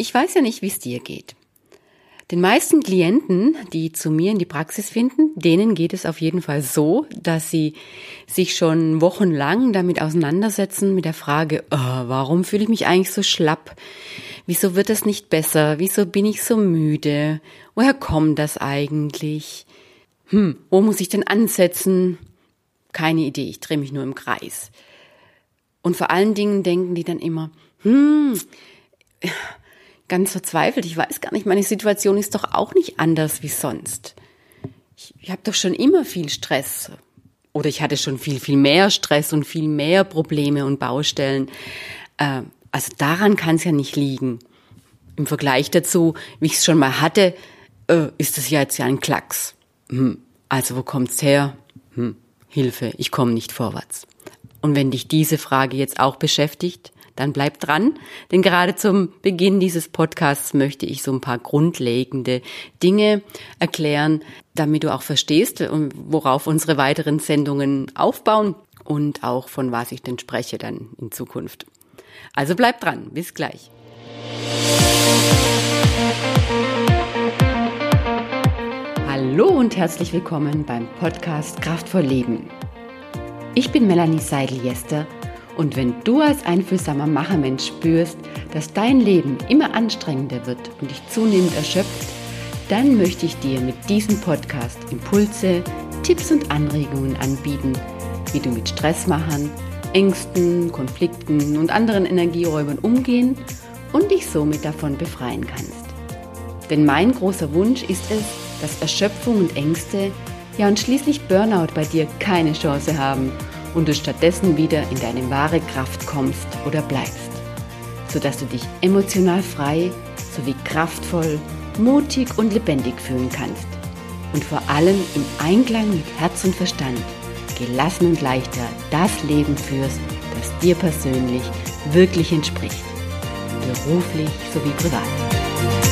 Ich weiß ja nicht, wie es dir geht. Den meisten Klienten, die zu mir in die Praxis finden, denen geht es auf jeden Fall so, dass sie sich schon wochenlang damit auseinandersetzen mit der Frage, oh, warum fühle ich mich eigentlich so schlapp? Wieso wird es nicht besser? Wieso bin ich so müde? Woher kommt das eigentlich? Hm, wo muss ich denn ansetzen? Keine Idee, ich drehe mich nur im Kreis. Und vor allen Dingen denken die dann immer, hm, ganz verzweifelt. Ich weiß gar nicht, meine Situation ist doch auch nicht anders wie sonst. Ich, ich habe doch schon immer viel Stress. Oder ich hatte schon viel, viel mehr Stress und viel mehr Probleme und Baustellen. Äh, also daran kann es ja nicht liegen. Im Vergleich dazu, wie ich es schon mal hatte, äh, ist das ja jetzt ja ein Klacks. Hm. Also wo kommt's her? Hm. Hilfe, ich komme nicht vorwärts. Und wenn dich diese Frage jetzt auch beschäftigt, dann bleib dran, denn gerade zum Beginn dieses Podcasts möchte ich so ein paar grundlegende Dinge erklären, damit du auch verstehst, worauf unsere weiteren Sendungen aufbauen und auch von was ich denn spreche dann in Zukunft. Also bleib dran, bis gleich. Hallo und herzlich willkommen beim Podcast Kraftvoll Leben. Ich bin Melanie Seidel-Jester und wenn du als einfühlsamer Machermensch spürst, dass dein Leben immer anstrengender wird und dich zunehmend erschöpft, dann möchte ich dir mit diesem Podcast Impulse, Tipps und Anregungen anbieten, wie du mit Stressmachern, Ängsten, Konflikten und anderen Energieräubern umgehen und dich somit davon befreien kannst. Denn mein großer Wunsch ist es, dass Erschöpfung und Ängste, ja und schließlich Burnout bei dir keine Chance haben und du stattdessen wieder in deine wahre Kraft kommst oder bleibst, sodass du dich emotional frei sowie kraftvoll, mutig und lebendig fühlen kannst und vor allem im Einklang mit Herz und Verstand gelassen und leichter das Leben führst, das dir persönlich wirklich entspricht, beruflich sowie privat.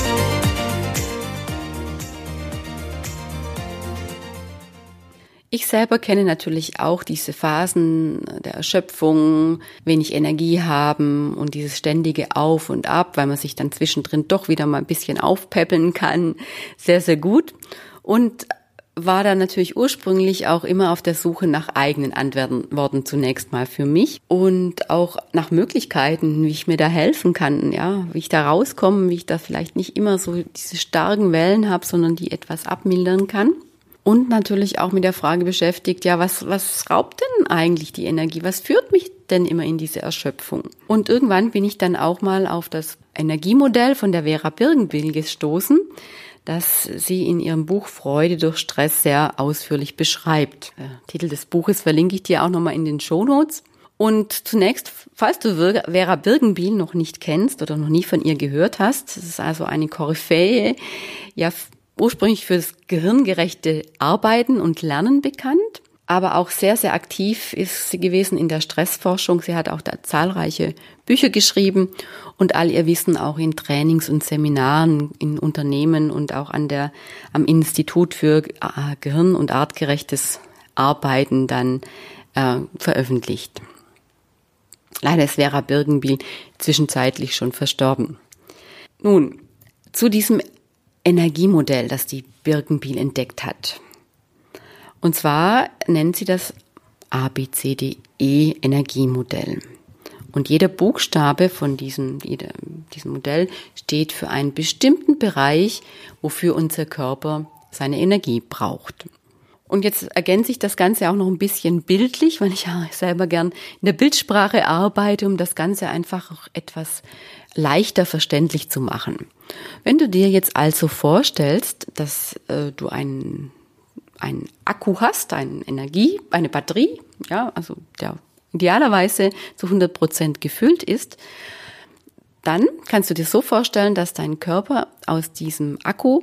Ich selber kenne natürlich auch diese Phasen der Erschöpfung, wenig Energie haben und dieses ständige Auf und Ab, weil man sich dann zwischendrin doch wieder mal ein bisschen aufpäppeln kann, sehr, sehr gut. Und war da natürlich ursprünglich auch immer auf der Suche nach eigenen Antworten zunächst mal für mich und auch nach Möglichkeiten, wie ich mir da helfen kann, ja, wie ich da rauskomme, wie ich da vielleicht nicht immer so diese starken Wellen habe, sondern die etwas abmildern kann und natürlich auch mit der Frage beschäftigt, ja, was, was raubt denn eigentlich die Energie? Was führt mich denn immer in diese Erschöpfung? Und irgendwann bin ich dann auch mal auf das Energiemodell von der Vera Birgenbill gestoßen, das sie in ihrem Buch Freude durch Stress sehr ausführlich beschreibt. Der Titel des Buches verlinke ich dir auch nochmal in den Show Notes. Und zunächst, falls du Vera Birgenbiel noch nicht kennst oder noch nie von ihr gehört hast, das ist also eine Koryphäe, ja, ursprünglich fürs gehirngerechte Arbeiten und Lernen bekannt, aber auch sehr, sehr aktiv ist sie gewesen in der Stressforschung. Sie hat auch da zahlreiche Bücher geschrieben und all ihr Wissen auch in Trainings und Seminaren in Unternehmen und auch an der, am Institut für äh, Gehirn- und artgerechtes Arbeiten dann äh, veröffentlicht. Leider ist Vera Birgenbiel zwischenzeitlich schon verstorben. Nun, zu diesem Energiemodell, das die Birkenbiel entdeckt hat. Und zwar nennt sie das ABCDE Energiemodell. Und jeder Buchstabe von diesem, diesem Modell steht für einen bestimmten Bereich, wofür unser Körper seine Energie braucht. Und jetzt ergänze ich das Ganze auch noch ein bisschen bildlich, weil ich ja selber gern in der Bildsprache arbeite, um das Ganze einfach auch etwas leichter verständlich zu machen. Wenn du dir jetzt also vorstellst, dass äh, du einen, einen Akku hast, eine Energie, eine Batterie, ja, also der idealerweise zu 100 Prozent gefüllt ist, dann kannst du dir so vorstellen, dass dein Körper aus diesem Akku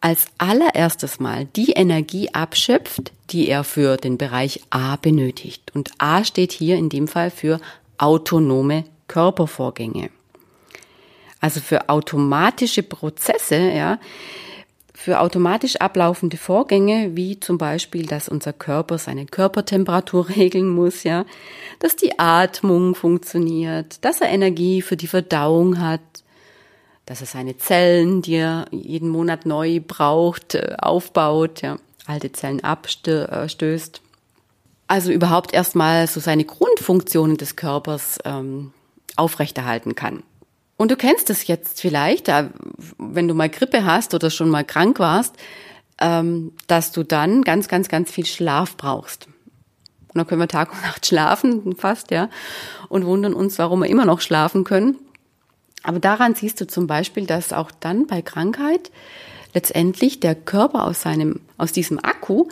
als allererstes Mal die Energie abschöpft, die er für den Bereich A benötigt. Und A steht hier in dem Fall für autonome Körpervorgänge. Also für automatische Prozesse, ja, für automatisch ablaufende Vorgänge, wie zum Beispiel, dass unser Körper seine Körpertemperatur regeln muss, ja, dass die Atmung funktioniert, dass er Energie für die Verdauung hat, dass er seine Zellen, die er jeden Monat neu braucht, äh, aufbaut, ja, alte Zellen abstößt. Also überhaupt erstmal so seine Grundfunktionen des Körpers ähm, aufrechterhalten kann. Und du kennst es jetzt vielleicht, wenn du mal Grippe hast oder schon mal krank warst, ähm, dass du dann ganz, ganz, ganz viel Schlaf brauchst. Und dann können wir Tag und Nacht schlafen, fast, ja, und wundern uns, warum wir immer noch schlafen können. Aber daran siehst du zum Beispiel, dass auch dann bei Krankheit letztendlich der Körper aus seinem, aus diesem Akku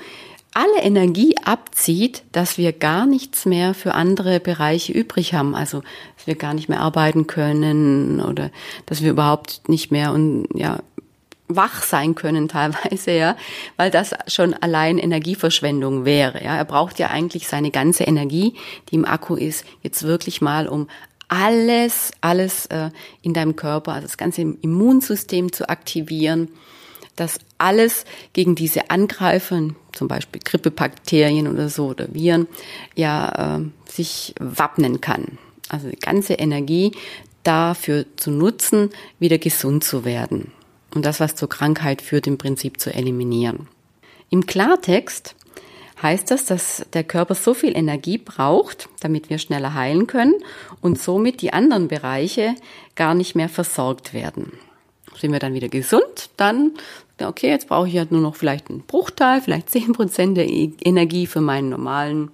alle Energie abzieht, dass wir gar nichts mehr für andere Bereiche übrig haben. Also, dass wir gar nicht mehr arbeiten können oder dass wir überhaupt nicht mehr und, ja, wach sein können teilweise, ja, weil das schon allein Energieverschwendung wäre, ja. Er braucht ja eigentlich seine ganze Energie, die im Akku ist, jetzt wirklich mal, um alles, alles äh, in deinem Körper, also das ganze Immunsystem zu aktivieren, dass alles gegen diese Angreifer, zum Beispiel Grippebakterien oder so oder Viren, ja, äh, sich wappnen kann. Also die ganze Energie dafür zu nutzen, wieder gesund zu werden und das, was zur Krankheit führt, im Prinzip zu eliminieren. Im Klartext heißt das, dass der Körper so viel Energie braucht, damit wir schneller heilen können und somit die anderen Bereiche gar nicht mehr versorgt werden. Sind wir dann wieder gesund, dann, okay, jetzt brauche ich ja nur noch vielleicht einen Bruchteil, vielleicht zehn Prozent der e- Energie für meinen normalen,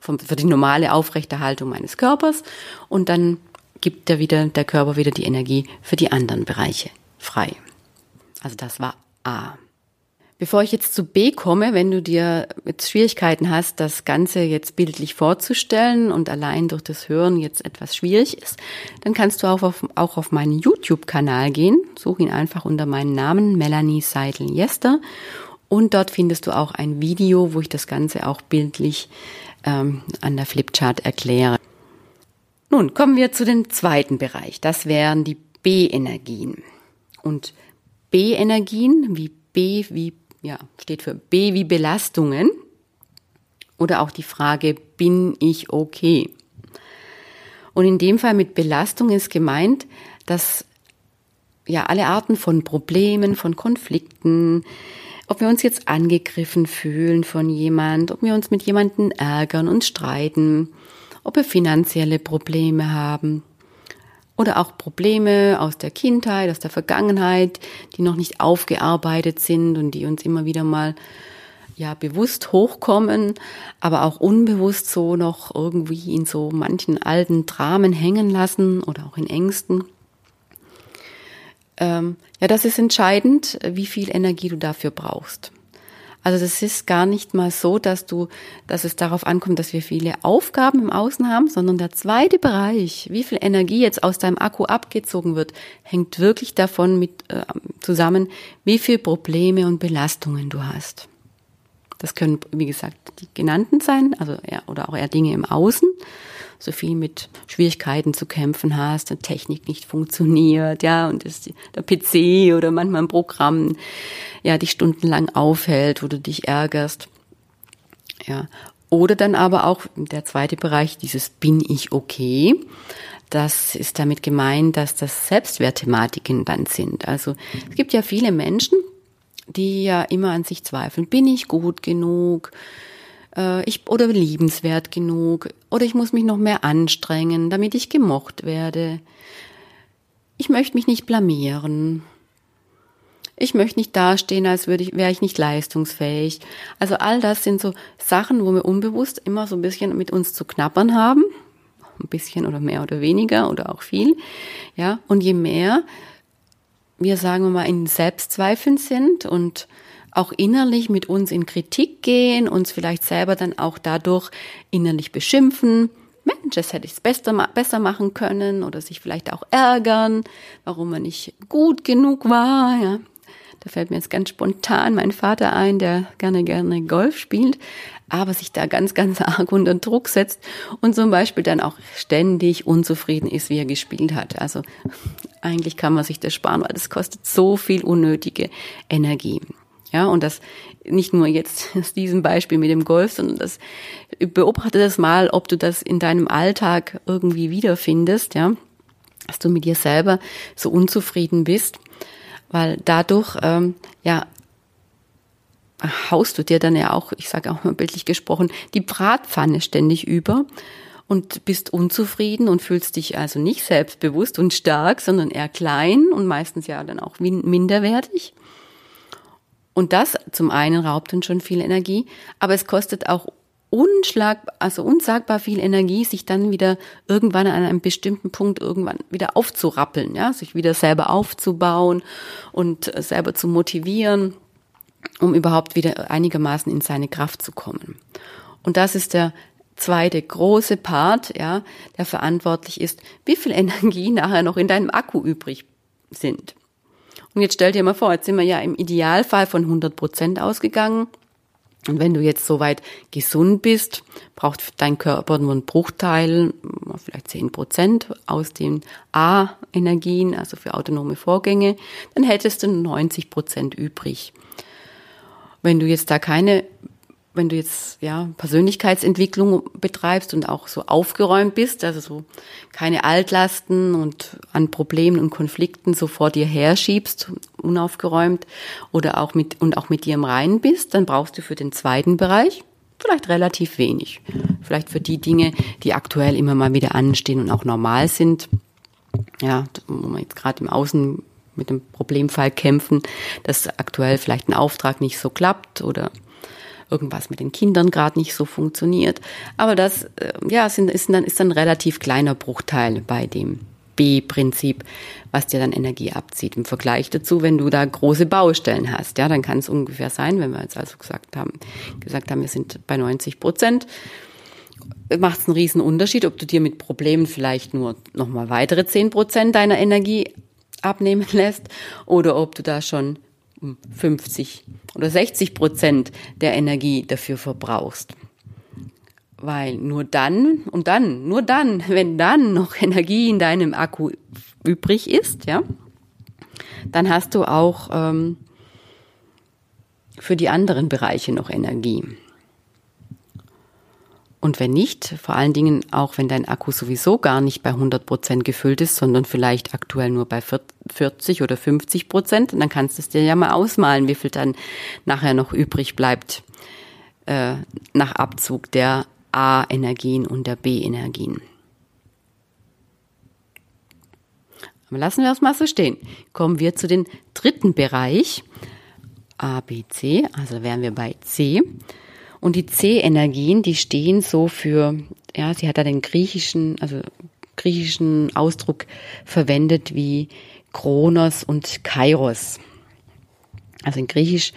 für die normale Aufrechterhaltung meines Körpers und dann gibt der wieder, der Körper wieder die Energie für die anderen Bereiche frei. Also das war A. Bevor ich jetzt zu B komme, wenn du dir jetzt Schwierigkeiten hast, das Ganze jetzt bildlich vorzustellen und allein durch das Hören jetzt etwas schwierig ist, dann kannst du auch auf, auch auf meinen YouTube-Kanal gehen. Such ihn einfach unter meinem Namen, Melanie Seidel-Jester. Und dort findest du auch ein Video, wo ich das Ganze auch bildlich ähm, an der Flipchart erkläre. Nun kommen wir zu dem zweiten Bereich. Das wären die B-Energien. Und B-Energien, wie B wie, ja, steht für B wie Belastungen. Oder auch die Frage, bin ich okay? Und in dem Fall mit Belastung ist gemeint, dass ja alle Arten von Problemen, von Konflikten, ob wir uns jetzt angegriffen fühlen von jemand, ob wir uns mit jemandem ärgern und streiten, ob wir finanzielle Probleme haben, oder auch Probleme aus der Kindheit, aus der Vergangenheit, die noch nicht aufgearbeitet sind und die uns immer wieder mal ja bewusst hochkommen, aber auch unbewusst so noch irgendwie in so manchen alten Dramen hängen lassen oder auch in Ängsten. Ähm, ja, das ist entscheidend, wie viel Energie du dafür brauchst. Also das ist gar nicht mal so, dass du, dass es darauf ankommt, dass wir viele Aufgaben im Außen haben, sondern der zweite Bereich, wie viel Energie jetzt aus deinem Akku abgezogen wird, hängt wirklich davon mit äh, zusammen, wie viel Probleme und Belastungen du hast. Das können, wie gesagt, die genannten sein, also eher, oder auch eher Dinge im Außen so viel mit Schwierigkeiten zu kämpfen hast, und Technik nicht funktioniert, ja, und das, der PC oder manchmal ein Programm, ja, dich stundenlang aufhält, wo du dich ärgerst, ja. Oder dann aber auch der zweite Bereich, dieses bin ich okay. Das ist damit gemeint, dass das Selbstwertthematiken dann sind. Also es gibt ja viele Menschen, die ja immer an sich zweifeln. Bin ich gut genug? Äh, ich oder liebenswert genug oder ich muss mich noch mehr anstrengen, damit ich gemocht werde. Ich möchte mich nicht blamieren. Ich möchte nicht dastehen, als würde ich, wäre ich nicht leistungsfähig. Also all das sind so Sachen, wo wir unbewusst immer so ein bisschen mit uns zu knappern haben. Ein bisschen oder mehr oder weniger oder auch viel. Ja. Und je mehr wir, sagen wir mal, in Selbstzweifeln sind und auch innerlich mit uns in Kritik gehen, uns vielleicht selber dann auch dadurch innerlich beschimpfen. Mensch, das hätte ich es besser, besser machen können oder sich vielleicht auch ärgern, warum man nicht gut genug war. Ja. Da fällt mir jetzt ganz spontan mein Vater ein, der gerne, gerne Golf spielt, aber sich da ganz, ganz arg unter Druck setzt und zum Beispiel dann auch ständig unzufrieden ist, wie er gespielt hat. Also eigentlich kann man sich das sparen, weil das kostet so viel unnötige Energie. Ja, und das nicht nur jetzt aus diesem Beispiel mit dem Golf, sondern das beobachte das mal, ob du das in deinem Alltag irgendwie wiederfindest, ja. dass du mit dir selber so unzufrieden bist, weil dadurch ähm, ja haust du dir dann ja auch, ich sage auch mal bildlich gesprochen, die Bratpfanne ständig über und bist unzufrieden und fühlst dich also nicht selbstbewusst und stark, sondern eher klein und meistens ja dann auch minderwertig. Und das zum einen raubt uns schon viel Energie, aber es kostet auch unschlag, also unsagbar viel Energie, sich dann wieder irgendwann an einem bestimmten Punkt irgendwann wieder aufzurappeln, ja, sich wieder selber aufzubauen und selber zu motivieren, um überhaupt wieder einigermaßen in seine Kraft zu kommen. Und das ist der zweite große Part, ja, der verantwortlich ist, wie viel Energie nachher noch in deinem Akku übrig sind. Und jetzt stell dir mal vor, jetzt sind wir ja im Idealfall von 100 Prozent ausgegangen. Und wenn du jetzt soweit gesund bist, braucht dein Körper nur einen Bruchteil, vielleicht 10 Prozent aus den A-Energien, also für autonome Vorgänge, dann hättest du 90 Prozent übrig. Wenn du jetzt da keine wenn du jetzt ja Persönlichkeitsentwicklung betreibst und auch so aufgeräumt bist, also so keine Altlasten und an Problemen und Konflikten so vor dir herschiebst, unaufgeräumt oder auch mit und auch mit dir im Reinen bist, dann brauchst du für den zweiten Bereich vielleicht relativ wenig. Vielleicht für die Dinge, die aktuell immer mal wieder anstehen und auch normal sind. Ja, wo man jetzt gerade im Außen mit dem Problemfall kämpfen, dass aktuell vielleicht ein Auftrag nicht so klappt oder irgendwas mit den Kindern gerade nicht so funktioniert. Aber das äh, ja, sind, ist, dann, ist dann ein relativ kleiner Bruchteil bei dem B-Prinzip, was dir dann Energie abzieht. Im Vergleich dazu, wenn du da große Baustellen hast, ja, dann kann es ungefähr sein, wenn wir jetzt also gesagt haben, gesagt haben, wir sind bei 90 Prozent, macht es einen riesen Unterschied, ob du dir mit Problemen vielleicht nur nochmal weitere 10 Prozent deiner Energie abnehmen lässt oder ob du da schon 50 oder 60 Prozent der Energie dafür verbrauchst. Weil nur dann und dann, nur dann, wenn dann noch Energie in deinem Akku übrig ist, ja, dann hast du auch ähm, für die anderen Bereiche noch Energie. Und wenn nicht, vor allen Dingen auch wenn dein Akku sowieso gar nicht bei 100 Prozent gefüllt ist, sondern vielleicht aktuell nur bei 40 oder 50 Prozent, dann kannst du es dir ja mal ausmalen, wie viel dann nachher noch übrig bleibt äh, nach Abzug der A-Energien und der B-Energien. Aber lassen wir es mal so stehen. Kommen wir zu den dritten Bereich. A, B, C, also wären wir bei C. Und die C-Energien, die stehen so für, ja, sie hat da den griechischen, also griechischen Ausdruck verwendet wie Kronos und Kairos. Also in Griechisch,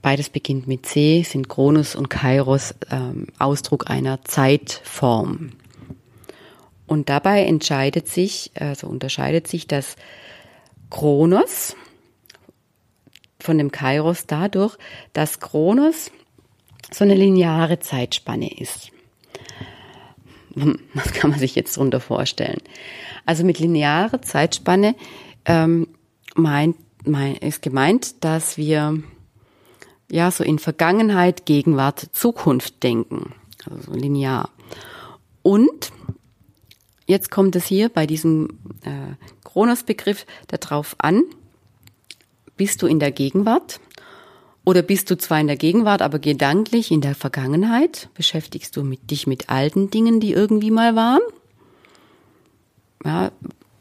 beides beginnt mit C, sind Kronos und Kairos ähm, Ausdruck einer Zeitform. Und dabei entscheidet sich, also unterscheidet sich das Kronos von dem Kairos dadurch, dass Kronos so eine lineare Zeitspanne ist. Hm, was kann man sich jetzt darunter vorstellen? Also mit linearer Zeitspanne ähm, meint, mein, ist gemeint, dass wir ja so in Vergangenheit, Gegenwart, Zukunft denken. Also so linear. Und jetzt kommt es hier bei diesem äh, Kronos-Begriff darauf an, bist du in der Gegenwart oder bist du zwar in der Gegenwart, aber gedanklich in der Vergangenheit? Beschäftigst du mit, dich mit alten Dingen, die irgendwie mal waren? Ja,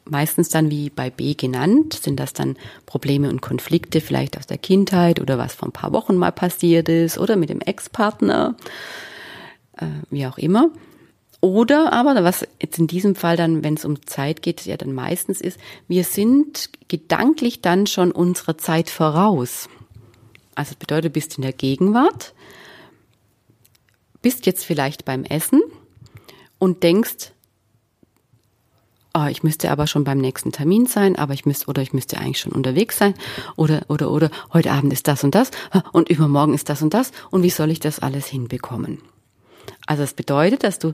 meistens dann wie bei B genannt, sind das dann Probleme und Konflikte vielleicht aus der Kindheit oder was vor ein paar Wochen mal passiert ist oder mit dem Ex-Partner, äh, wie auch immer. Oder aber, was jetzt in diesem Fall dann, wenn es um Zeit geht, ja dann meistens ist, wir sind gedanklich dann schon unserer Zeit voraus. Also das bedeutet, du bist in der Gegenwart, bist jetzt vielleicht beim Essen und denkst, oh, ich müsste aber schon beim nächsten Termin sein, aber ich müsste oder ich müsste eigentlich schon unterwegs sein oder oder oder heute Abend ist das und das und übermorgen ist das und das und wie soll ich das alles hinbekommen? Also das bedeutet, dass du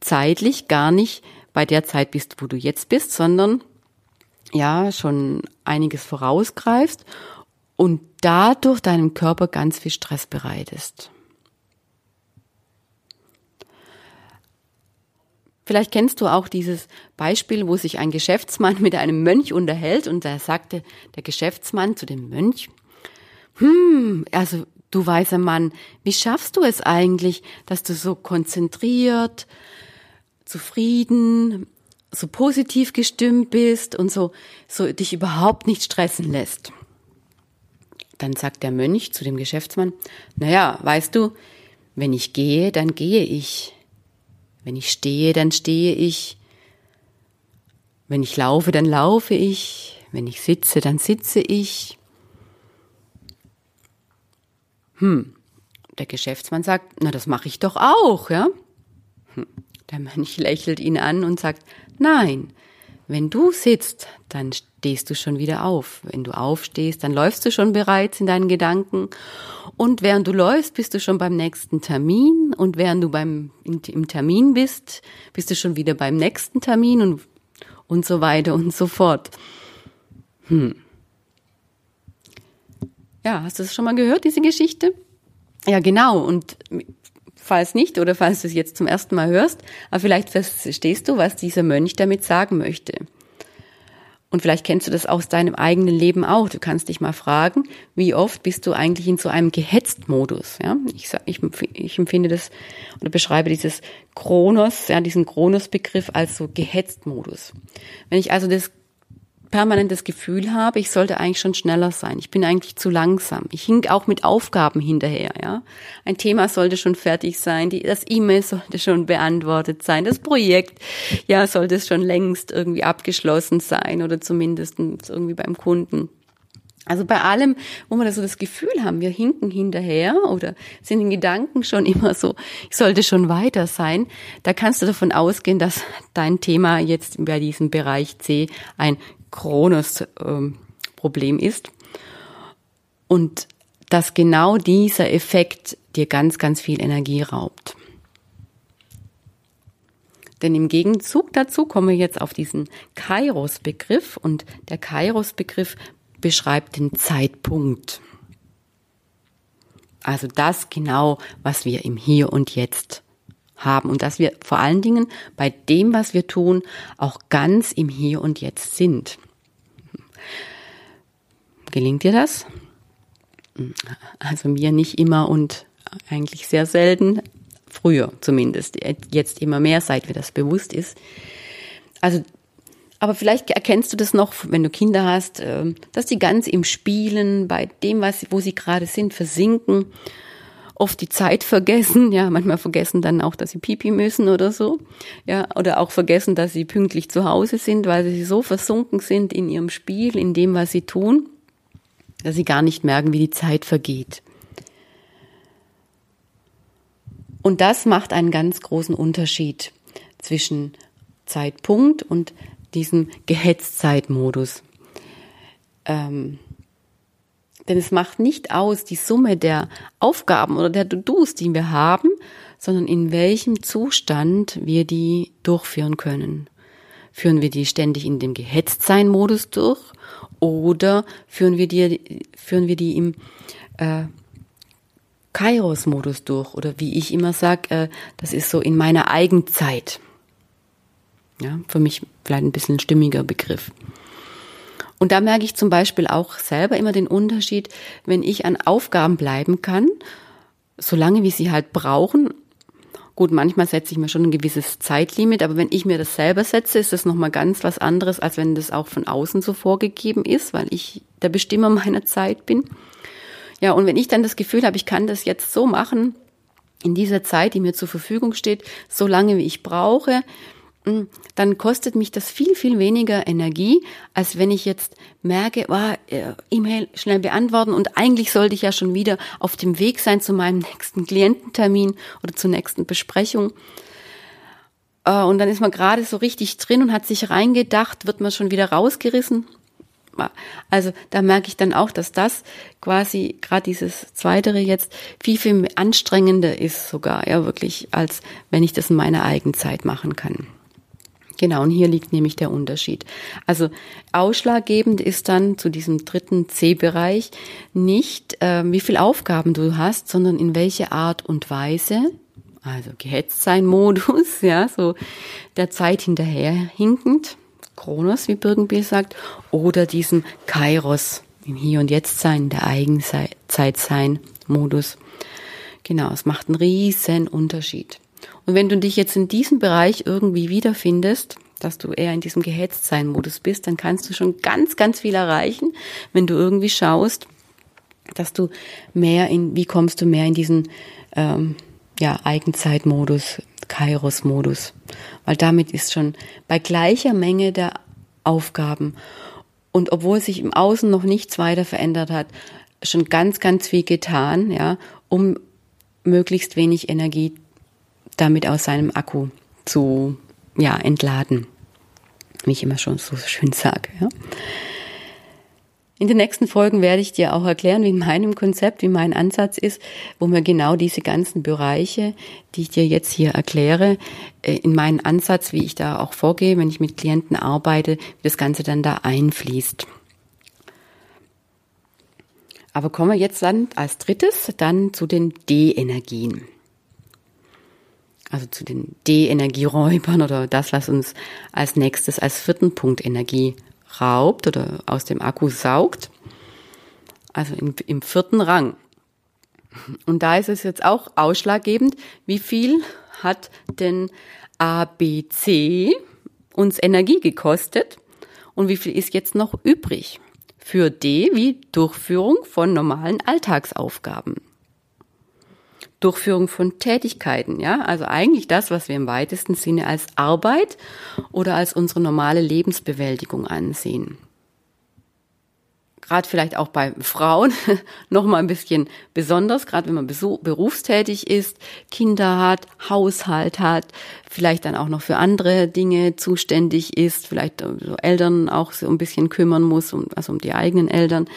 zeitlich gar nicht bei der Zeit bist, wo du jetzt bist, sondern ja schon einiges vorausgreifst und dadurch deinem Körper ganz viel Stress bereitest. Vielleicht kennst du auch dieses Beispiel, wo sich ein Geschäftsmann mit einem Mönch unterhält und da sagte der Geschäftsmann zu dem Mönch, hm, also du weißer Mann, wie schaffst du es eigentlich, dass du so konzentriert, zufrieden, so positiv gestimmt bist und so, so dich überhaupt nicht stressen lässt? Dann sagt der Mönch zu dem Geschäftsmann, naja, weißt du, wenn ich gehe, dann gehe ich. Wenn ich stehe, dann stehe ich. Wenn ich laufe, dann laufe ich. Wenn ich sitze, dann sitze ich. Hm, der Geschäftsmann sagt, na, das mache ich doch auch, ja? Hm, der Mönch lächelt ihn an und sagt, nein, wenn du sitzt, dann stehst du schon wieder auf. Wenn du aufstehst, dann läufst du schon bereits in deinen Gedanken. Und während du läufst, bist du schon beim nächsten Termin. Und während du beim, im Termin bist, bist du schon wieder beim nächsten Termin und, und so weiter und so fort. Hm. Ja, hast du das schon mal gehört, diese Geschichte? Ja, genau. Und falls nicht oder falls du es jetzt zum ersten Mal hörst, aber vielleicht verstehst du, was dieser Mönch damit sagen möchte. Und vielleicht kennst du das aus deinem eigenen Leben auch. Du kannst dich mal fragen, wie oft bist du eigentlich in so einem Gehetzt-Modus? Ja, ich, ich, ich empfinde das oder beschreibe dieses Kronos, ja, diesen Kronos-Begriff als so Gehetzt-Modus. Wenn ich also das permanent das Gefühl habe, ich sollte eigentlich schon schneller sein. Ich bin eigentlich zu langsam. Ich hink auch mit Aufgaben hinterher, ja. Ein Thema sollte schon fertig sein, die, das E-Mail sollte schon beantwortet sein, das Projekt, ja, sollte es schon längst irgendwie abgeschlossen sein oder zumindest irgendwie beim Kunden. Also bei allem, wo wir da so das Gefühl haben, wir hinken hinterher oder sind in Gedanken schon immer so, ich sollte schon weiter sein, da kannst du davon ausgehen, dass dein Thema jetzt bei diesem Bereich C ein Kronos-Problem ähm, ist. Und dass genau dieser Effekt dir ganz, ganz viel Energie raubt. Denn im Gegenzug dazu kommen wir jetzt auf diesen Kairos-Begriff und der Kairos-Begriff beschreibt den Zeitpunkt. Also das genau, was wir im Hier und Jetzt haben und dass wir vor allen Dingen bei dem, was wir tun, auch ganz im Hier und Jetzt sind. Gelingt dir das? Also mir nicht immer und eigentlich sehr selten. Früher zumindest. Jetzt immer mehr, seit mir das bewusst ist. Also, aber vielleicht erkennst du das noch, wenn du Kinder hast, ähm, dass die ganz im Spielen, bei dem, was, wo sie gerade sind, versinken oft die Zeit vergessen, ja, manchmal vergessen dann auch, dass sie pipi müssen oder so, ja, oder auch vergessen, dass sie pünktlich zu Hause sind, weil sie so versunken sind in ihrem Spiel, in dem, was sie tun, dass sie gar nicht merken, wie die Zeit vergeht. Und das macht einen ganz großen Unterschied zwischen Zeitpunkt und diesem Gehetztzeitmodus. Ähm, denn es macht nicht aus die Summe der Aufgaben oder der To-Dos, die wir haben, sondern in welchem Zustand wir die durchführen können. Führen wir die ständig in dem Gehetztsein-Modus durch oder führen wir die, führen wir die im äh, Kairos-Modus durch oder wie ich immer sage, äh, das ist so in meiner Eigenzeit. Ja, für mich vielleicht ein bisschen stimmiger Begriff. Und da merke ich zum Beispiel auch selber immer den Unterschied, wenn ich an Aufgaben bleiben kann, solange wie sie halt brauchen. Gut, manchmal setze ich mir schon ein gewisses Zeitlimit, aber wenn ich mir das selber setze, ist das nochmal ganz was anderes, als wenn das auch von außen so vorgegeben ist, weil ich der Bestimmer meiner Zeit bin. Ja, und wenn ich dann das Gefühl habe, ich kann das jetzt so machen, in dieser Zeit, die mir zur Verfügung steht, so lange wie ich brauche, dann kostet mich das viel, viel weniger Energie, als wenn ich jetzt merke, oh, E-Mail schnell beantworten und eigentlich sollte ich ja schon wieder auf dem Weg sein zu meinem nächsten Kliententermin oder zur nächsten Besprechung. Äh, und dann ist man gerade so richtig drin und hat sich reingedacht, wird man schon wieder rausgerissen. Also da merke ich dann auch, dass das quasi gerade dieses Zweitere jetzt viel, viel anstrengender ist sogar, ja wirklich, als wenn ich das in meiner eigenen Zeit machen kann. Genau, und hier liegt nämlich der Unterschied. Also ausschlaggebend ist dann zu diesem dritten C-Bereich nicht, äh, wie viel Aufgaben du hast, sondern in welche Art und Weise, also gehetzt sein Modus, ja, so der Zeit hinterher hinkend, Kronos, wie Birkenbiel sagt, oder diesem Kairos, im Hier und Jetzt sein, der Eigenzeit sein Modus. Genau, es macht einen riesen Unterschied. Und wenn du dich jetzt in diesem Bereich irgendwie wiederfindest, dass du eher in diesem Gehetztsein-Modus bist, dann kannst du schon ganz, ganz viel erreichen, wenn du irgendwie schaust, dass du mehr in, wie kommst du mehr in diesen ähm, ja, Eigenzeitmodus, Kairos-Modus. Weil damit ist schon bei gleicher Menge der Aufgaben und obwohl sich im Außen noch nichts weiter verändert hat, schon ganz, ganz viel getan, ja, um möglichst wenig Energie damit aus seinem Akku zu ja, entladen. Wie ich immer schon so schön sage. Ja. In den nächsten Folgen werde ich dir auch erklären, wie meinem Konzept, wie mein Ansatz ist, wo mir genau diese ganzen Bereiche, die ich dir jetzt hier erkläre, äh, in meinen Ansatz, wie ich da auch vorgehe, wenn ich mit Klienten arbeite, wie das Ganze dann da einfließt. Aber kommen wir jetzt dann als drittes dann zu den D-Energien. Also zu den D-Energieräubern oder das, was uns als nächstes als vierten Punkt Energie raubt oder aus dem Akku saugt. Also im, im vierten Rang. Und da ist es jetzt auch ausschlaggebend, wie viel hat denn ABC uns Energie gekostet und wie viel ist jetzt noch übrig für D wie Durchführung von normalen Alltagsaufgaben. Durchführung von Tätigkeiten, ja, also eigentlich das, was wir im weitesten Sinne als Arbeit oder als unsere normale Lebensbewältigung ansehen. Gerade vielleicht auch bei Frauen noch mal ein bisschen besonders, gerade wenn man berufstätig ist, Kinder hat, Haushalt hat, vielleicht dann auch noch für andere Dinge zuständig ist, vielleicht so Eltern auch so ein bisschen kümmern muss, also um die eigenen Eltern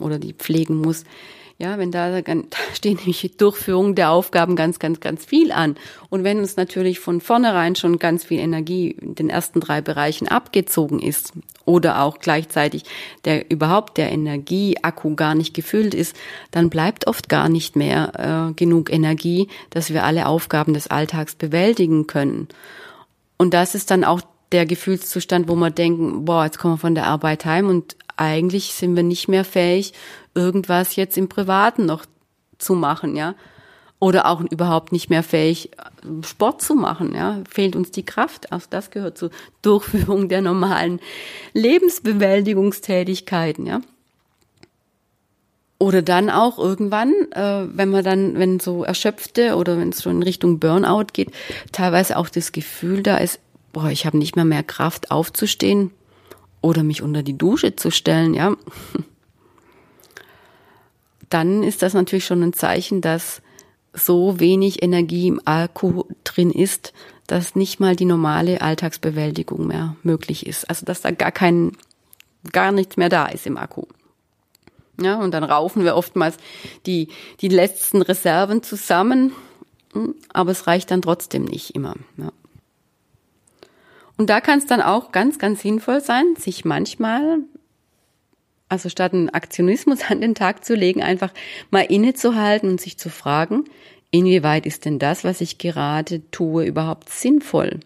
oder die pflegen muss ja, wenn da, da stehen nämlich die Durchführung der Aufgaben ganz, ganz, ganz viel an. Und wenn uns natürlich von vornherein schon ganz viel Energie in den ersten drei Bereichen abgezogen ist oder auch gleichzeitig der überhaupt der Energieakku gar nicht gefüllt ist, dann bleibt oft gar nicht mehr äh, genug Energie, dass wir alle Aufgaben des Alltags bewältigen können. Und das ist dann auch der Gefühlszustand, wo wir denken, boah, jetzt kommen wir von der Arbeit heim und eigentlich sind wir nicht mehr fähig, irgendwas jetzt im Privaten noch zu machen, ja. Oder auch überhaupt nicht mehr fähig, Sport zu machen, ja. Fehlt uns die Kraft. Auch das gehört zur Durchführung der normalen Lebensbewältigungstätigkeiten, ja. Oder dann auch irgendwann, äh, wenn man dann, wenn so erschöpfte oder wenn es so in Richtung Burnout geht, teilweise auch das Gefühl da ist, boah, ich habe nicht mehr mehr Kraft aufzustehen oder mich unter die Dusche zu stellen, ja dann ist das natürlich schon ein Zeichen, dass so wenig Energie im Akku drin ist, dass nicht mal die normale Alltagsbewältigung mehr möglich ist. Also dass da gar kein, gar nichts mehr da ist im Akku. Ja, und dann raufen wir oftmals die, die letzten Reserven zusammen, hm, aber es reicht dann trotzdem nicht immer. Ja. Und da kann es dann auch ganz, ganz sinnvoll sein, sich manchmal also statt einen Aktionismus an den Tag zu legen, einfach mal innezuhalten und sich zu fragen, inwieweit ist denn das, was ich gerade tue, überhaupt sinnvoll?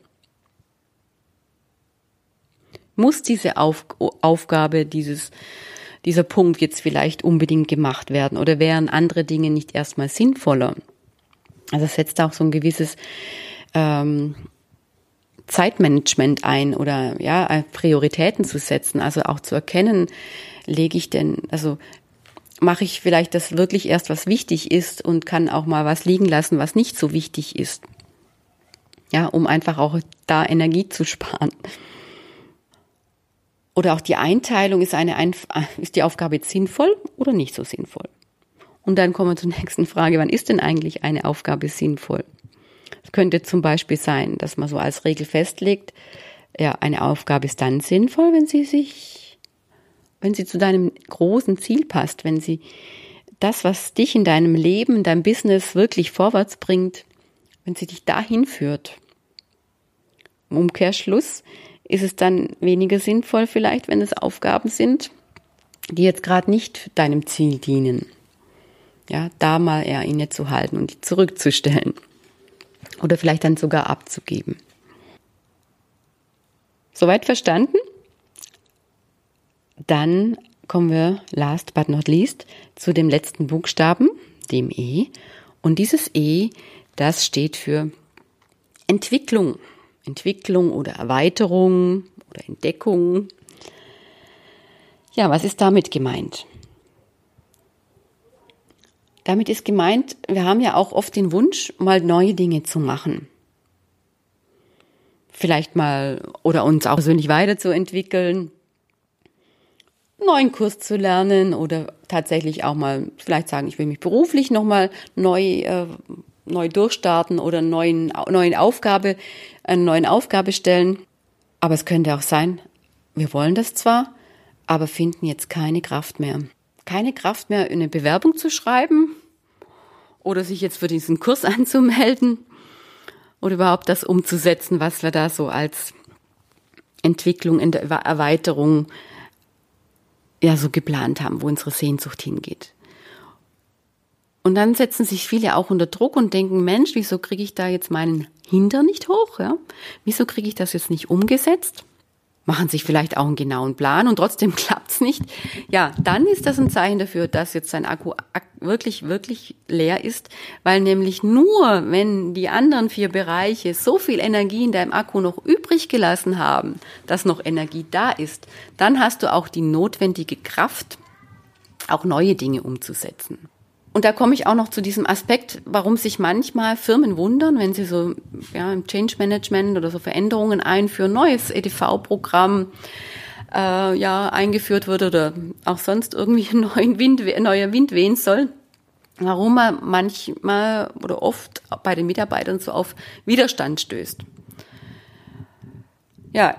Muss diese Auf Aufgabe, dieses, dieser Punkt jetzt vielleicht unbedingt gemacht werden oder wären andere Dinge nicht erstmal sinnvoller? Also setzt auch so ein gewisses ähm, Zeitmanagement ein oder ja Prioritäten zu setzen, also auch zu erkennen, lege ich denn, also mache ich vielleicht das wirklich erst, was wichtig ist und kann auch mal was liegen lassen, was nicht so wichtig ist. Ja, um einfach auch da Energie zu sparen. Oder auch die Einteilung ist eine, ist die Aufgabe sinnvoll oder nicht so sinnvoll? Und dann kommen wir zur nächsten Frage. Wann ist denn eigentlich eine Aufgabe sinnvoll? Es könnte zum Beispiel sein, dass man so als Regel festlegt, ja, eine Aufgabe ist dann sinnvoll, wenn sie sich wenn sie zu deinem großen Ziel passt, wenn sie das, was dich in deinem Leben, in deinem Business wirklich vorwärts bringt, wenn sie dich dahin führt. Im Umkehrschluss ist es dann weniger sinnvoll vielleicht, wenn es Aufgaben sind, die jetzt gerade nicht deinem Ziel dienen. Ja, da mal eher innezuhalten und die zurückzustellen. oder vielleicht dann sogar abzugeben. Soweit verstanden? Dann kommen wir last but not least zu dem letzten Buchstaben, dem E. Und dieses E, das steht für Entwicklung. Entwicklung oder Erweiterung oder Entdeckung. Ja, was ist damit gemeint? Damit ist gemeint, wir haben ja auch oft den Wunsch, mal neue Dinge zu machen. Vielleicht mal oder uns auch persönlich weiterzuentwickeln, neuen Kurs zu lernen oder tatsächlich auch mal vielleicht sagen, ich will mich beruflich nochmal neu, äh, neu durchstarten oder einen neuen, neuen Aufgabe, eine neuen Aufgabe stellen. Aber es könnte auch sein, wir wollen das zwar, aber finden jetzt keine Kraft mehr keine Kraft mehr, eine Bewerbung zu schreiben oder sich jetzt für diesen Kurs anzumelden oder überhaupt das umzusetzen, was wir da so als Entwicklung, in der Erweiterung ja so geplant haben, wo unsere Sehnsucht hingeht. Und dann setzen sich viele auch unter Druck und denken, Mensch, wieso kriege ich da jetzt meinen Hintern nicht hoch? Ja? Wieso kriege ich das jetzt nicht umgesetzt? Machen sich vielleicht auch einen genauen Plan und trotzdem klappt's nicht, ja, dann ist das ein Zeichen dafür, dass jetzt sein Akku wirklich, wirklich leer ist, weil nämlich nur, wenn die anderen vier Bereiche so viel Energie in deinem Akku noch übrig gelassen haben, dass noch Energie da ist, dann hast du auch die notwendige Kraft, auch neue Dinge umzusetzen. Und da komme ich auch noch zu diesem Aspekt, warum sich manchmal Firmen wundern, wenn sie so ja, im Change Management oder so Veränderungen einführen, neues EDV-Programm äh, ja eingeführt wird oder auch sonst irgendwie ein neuen Wind, neuer Wind wehen soll. Warum man manchmal oder oft bei den Mitarbeitern so auf Widerstand stößt. Ja,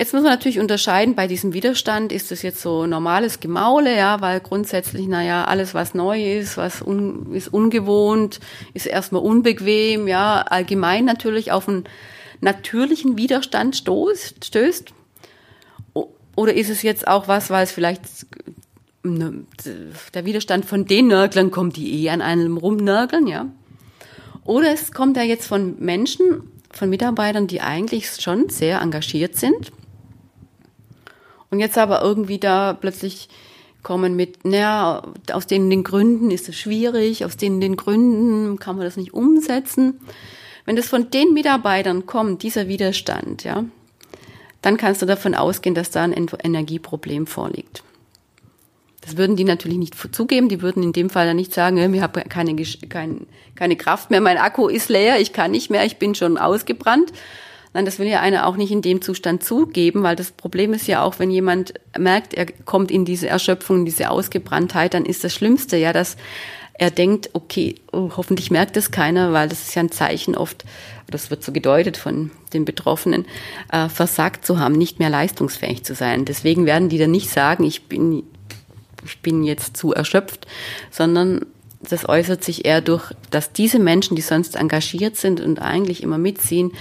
Jetzt muss man natürlich unterscheiden, bei diesem Widerstand ist es jetzt so normales Gemaule, ja, weil grundsätzlich, naja, alles, was neu ist, was un, ist ungewohnt, ist erstmal unbequem, ja, allgemein natürlich auf einen natürlichen Widerstand stoßt, stößt. Oder ist es jetzt auch was, weil es vielleicht ne, der Widerstand von den Nörglern kommt, die eh an einem rumnörgeln, ja? Oder es kommt ja jetzt von Menschen, von Mitarbeitern, die eigentlich schon sehr engagiert sind und jetzt aber irgendwie da plötzlich kommen mit, naja, aus den, den Gründen ist es schwierig, aus den, den Gründen kann man das nicht umsetzen. Wenn das von den Mitarbeitern kommt, dieser Widerstand, ja, dann kannst du davon ausgehen, dass da ein Energieproblem vorliegt. Das würden die natürlich nicht zugeben. Die würden in dem Fall ja nicht sagen, ich habe keine, keine, keine Kraft mehr, mein Akku ist leer, ich kann nicht mehr, ich bin schon ausgebrannt. Nein, das will ja einer auch nicht in dem Zustand zugeben, weil das Problem ist ja auch, wenn jemand merkt, er kommt in diese Erschöpfung, in diese Ausgebranntheit, dann ist das Schlimmste ja, dass er denkt, okay, oh, hoffentlich merkt es keiner, weil das ist ja ein Zeichen oft, das wird so gedeutet von den Betroffenen, äh, versagt zu haben, nicht mehr leistungsfähig zu sein. Deswegen werden die dann nicht sagen, ich bin, ich bin jetzt zu erschöpft, sondern das äußert sich eher durch, dass diese Menschen, die sonst engagiert sind und eigentlich immer mitziehen,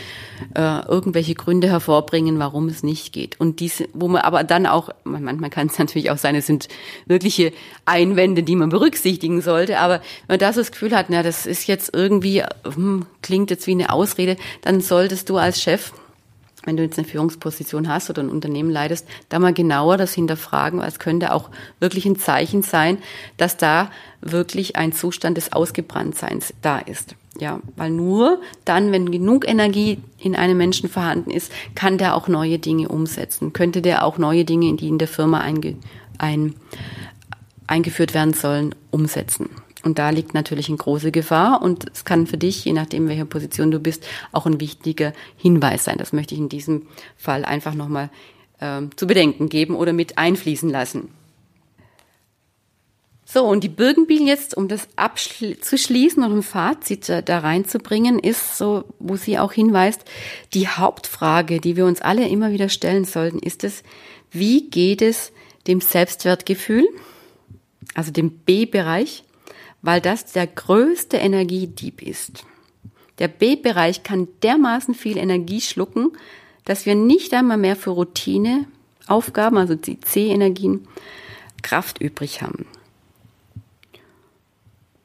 äh, irgendwelche Gründe hervorbringen, warum es nicht geht. Und diese, wo man aber dann auch, manchmal kann es natürlich auch sein, es sind wirkliche Einwände, die man berücksichtigen sollte, aber wenn man da so das Gefühl hat, na, das ist jetzt irgendwie, hm, klingt jetzt wie eine Ausrede, dann solltest du als Chef wenn du jetzt eine Führungsposition hast oder ein Unternehmen leidest, da mal genauer das hinterfragen, weil es könnte auch wirklich ein Zeichen sein, dass da wirklich ein Zustand des Ausgebranntseins da ist. Ja, weil nur dann, wenn genug Energie in einem Menschen vorhanden ist, kann der auch neue Dinge umsetzen. Könnte der auch neue Dinge, die in der Firma einge, ein, eingeführt werden sollen, umsetzen. Und da liegt natürlich eine große Gefahr und es kann für dich, je nachdem, welcher Position du bist, auch ein wichtiger Hinweis sein. Das möchte ich in diesem Fall einfach nochmal äh, zu bedenken geben oder mit einfließen lassen. So, und die Birkenbiel jetzt, um das abzuschließen und ein Fazit da reinzubringen, ist so, wo sie auch hinweist, die Hauptfrage, die wir uns alle immer wieder stellen sollten, ist es, wie geht es dem Selbstwertgefühl, also dem B-Bereich, weil das der größte Energiedieb ist. Der B-Bereich kann dermaßen viel Energie schlucken, dass wir nicht einmal mehr für Routineaufgaben, also die C-Energien, Kraft übrig haben.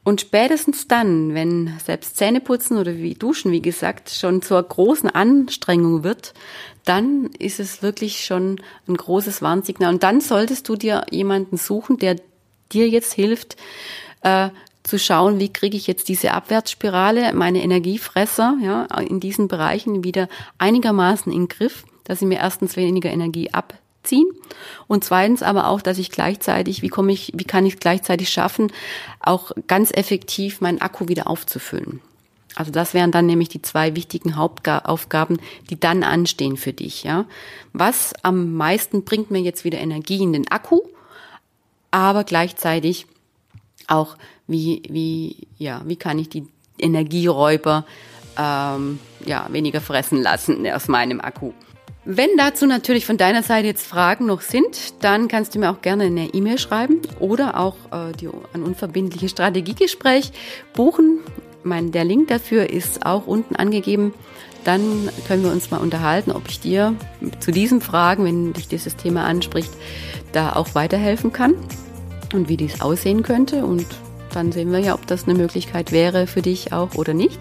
Und spätestens dann, wenn selbst Zähneputzen oder wie Duschen, wie gesagt, schon zur großen Anstrengung wird, dann ist es wirklich schon ein großes Warnsignal. Und dann solltest du dir jemanden suchen, der dir jetzt hilft, äh, zu schauen, wie kriege ich jetzt diese Abwärtsspirale, meine Energiefresser ja, in diesen Bereichen wieder einigermaßen in Griff, dass sie mir erstens weniger Energie ab ziehen und zweitens aber auch, dass ich gleichzeitig, wie komme ich, wie kann ich es gleichzeitig schaffen, auch ganz effektiv meinen Akku wieder aufzufüllen. Also das wären dann nämlich die zwei wichtigen Hauptaufgaben, die dann anstehen für dich, ja. Was am meisten bringt mir jetzt wieder Energie in den Akku, aber gleichzeitig auch wie, wie, ja, wie kann ich die Energieräuber ähm, ja, weniger fressen lassen aus meinem Akku. Wenn dazu natürlich von deiner Seite jetzt Fragen noch sind, dann kannst du mir auch gerne eine E-Mail schreiben oder auch äh, die, ein unverbindliches Strategiegespräch buchen. Mein, der Link dafür ist auch unten angegeben. Dann können wir uns mal unterhalten, ob ich dir zu diesen Fragen, wenn dich dieses Thema anspricht, da auch weiterhelfen kann und wie dies aussehen könnte. Und dann sehen wir ja, ob das eine Möglichkeit wäre für dich auch oder nicht.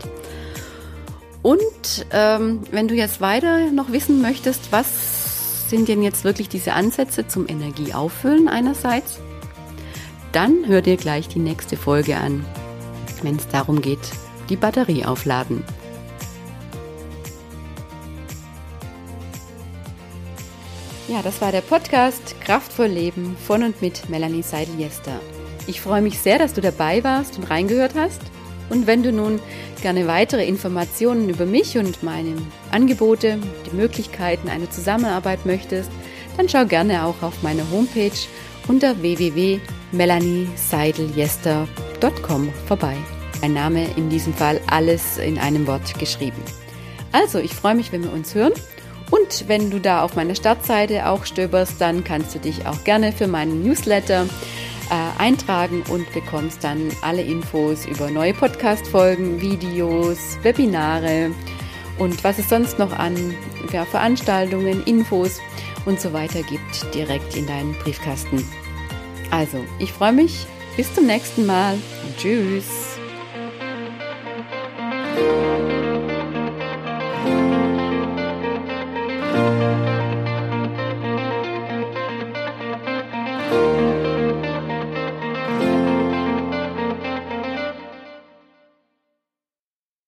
Und ähm, wenn du jetzt weiter noch wissen möchtest, was sind denn jetzt wirklich diese Ansätze zum Energieauffüllen einerseits, dann hör dir gleich die nächste Folge an, wenn es darum geht, die Batterie aufladen. Ja, das war der Podcast Kraftvoll Leben von und mit Melanie Seidel-Jester. Ich freue mich sehr, dass du dabei warst und reingehört hast. Und wenn du nun gerne weitere Informationen über mich und meine Angebote, die Möglichkeiten einer Zusammenarbeit möchtest, dann schau gerne auch auf meine Homepage unter www.melanieseideljester.com vorbei. Mein Name in diesem Fall alles in einem Wort geschrieben. Also, ich freue mich, wenn wir uns hören. Und wenn du da auf meiner Startseite auch stöberst, dann kannst du dich auch gerne für meinen Newsletter äh, eintragen und bekommst dann alle Infos über neue Podcast-Folgen, Videos, Webinare und was es sonst noch an ja, Veranstaltungen, Infos und so weiter gibt, direkt in deinen Briefkasten. Also, ich freue mich. Bis zum nächsten Mal. Tschüss.